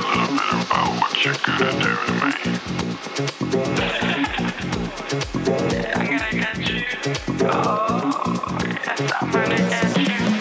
what you gonna do me. I'm gonna get you. Oh, yes, I'm gonna get you.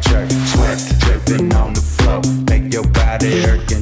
check, sweat dripping on the floor. Make your body hurtin'.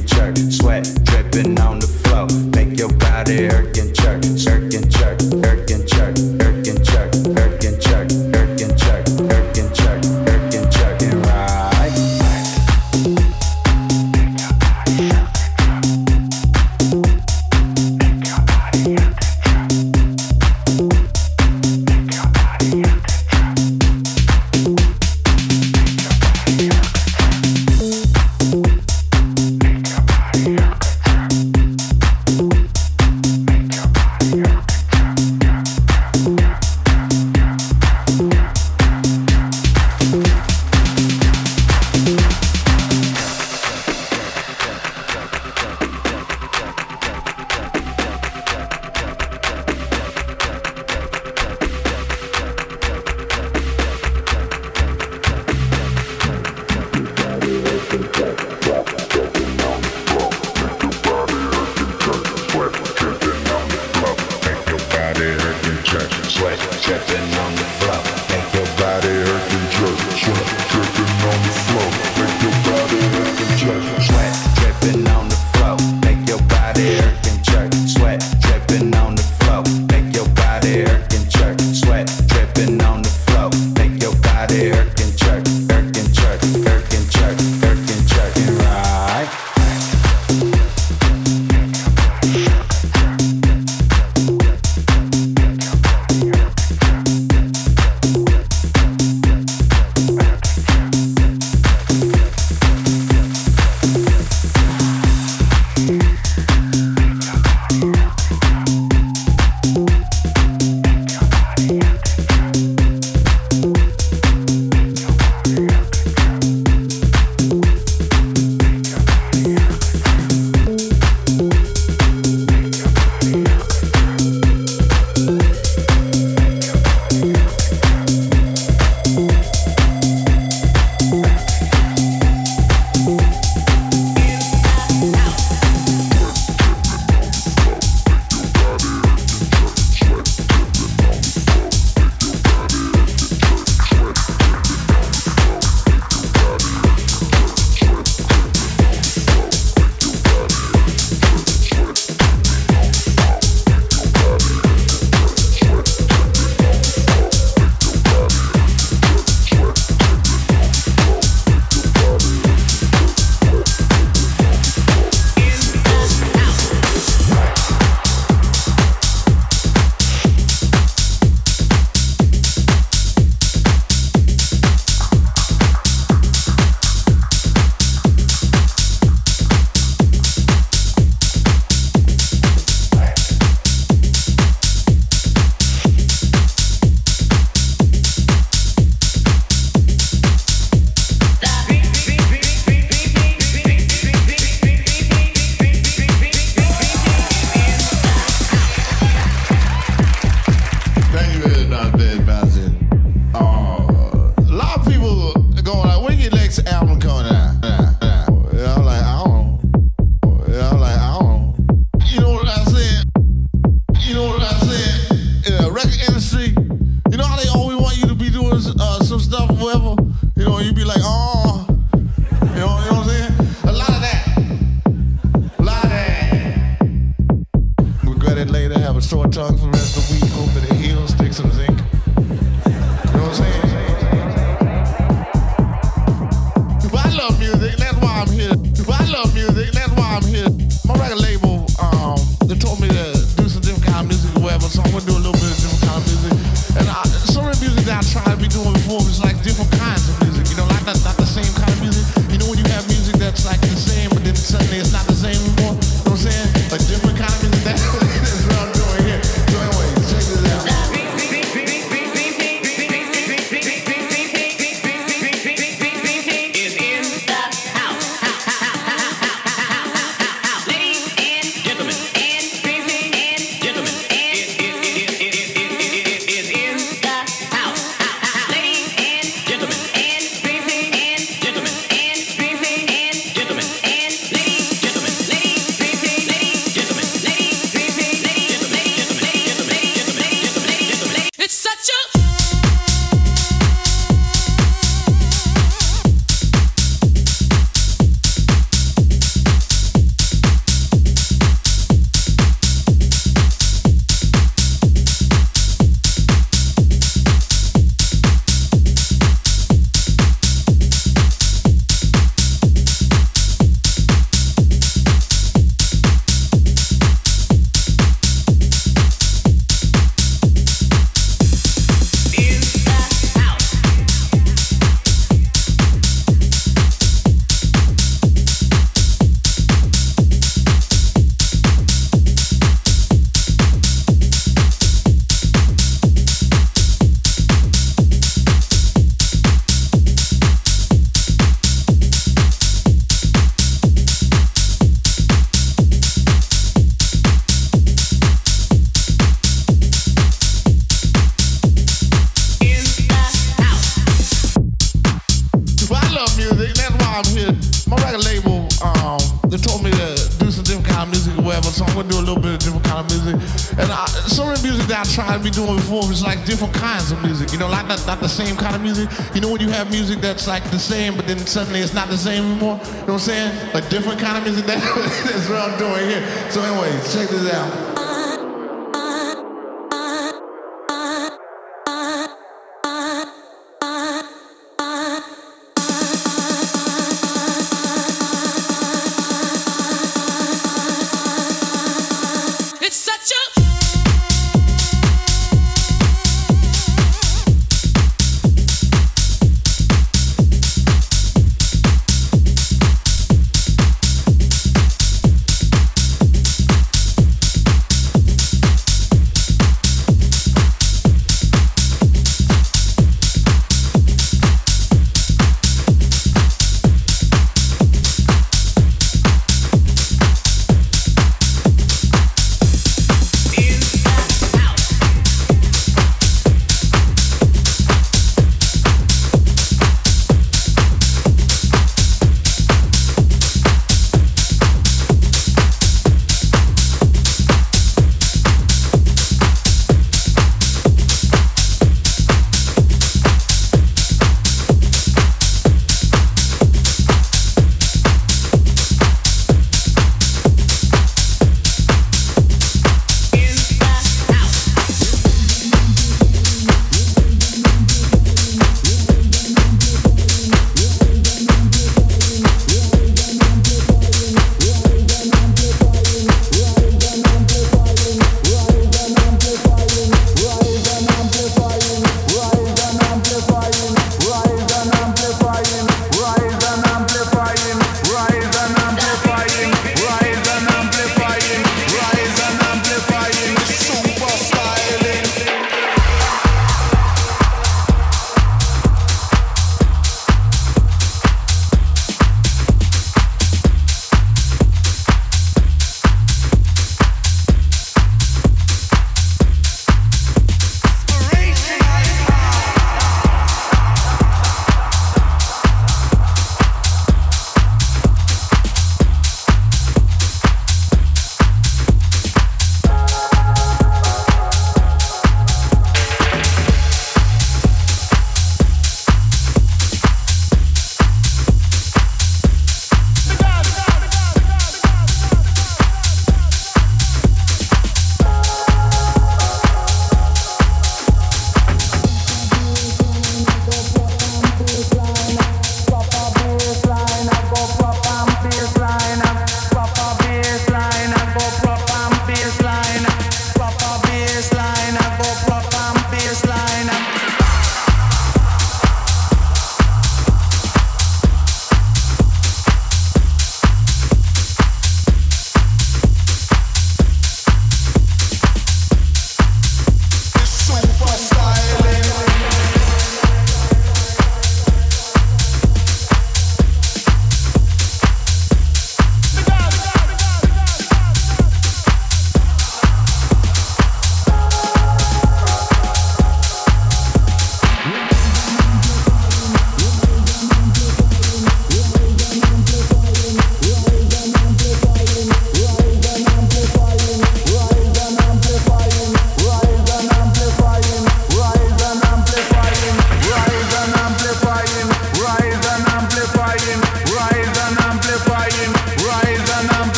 photographer tried to be doing before was like different kinds of music. You know, like not, not the same kind of music. You know when you have music that's like the same, but then suddenly it's not the same anymore. You know what I'm saying? A different kind of music. That, that's what I'm doing here. So anyway, check this out.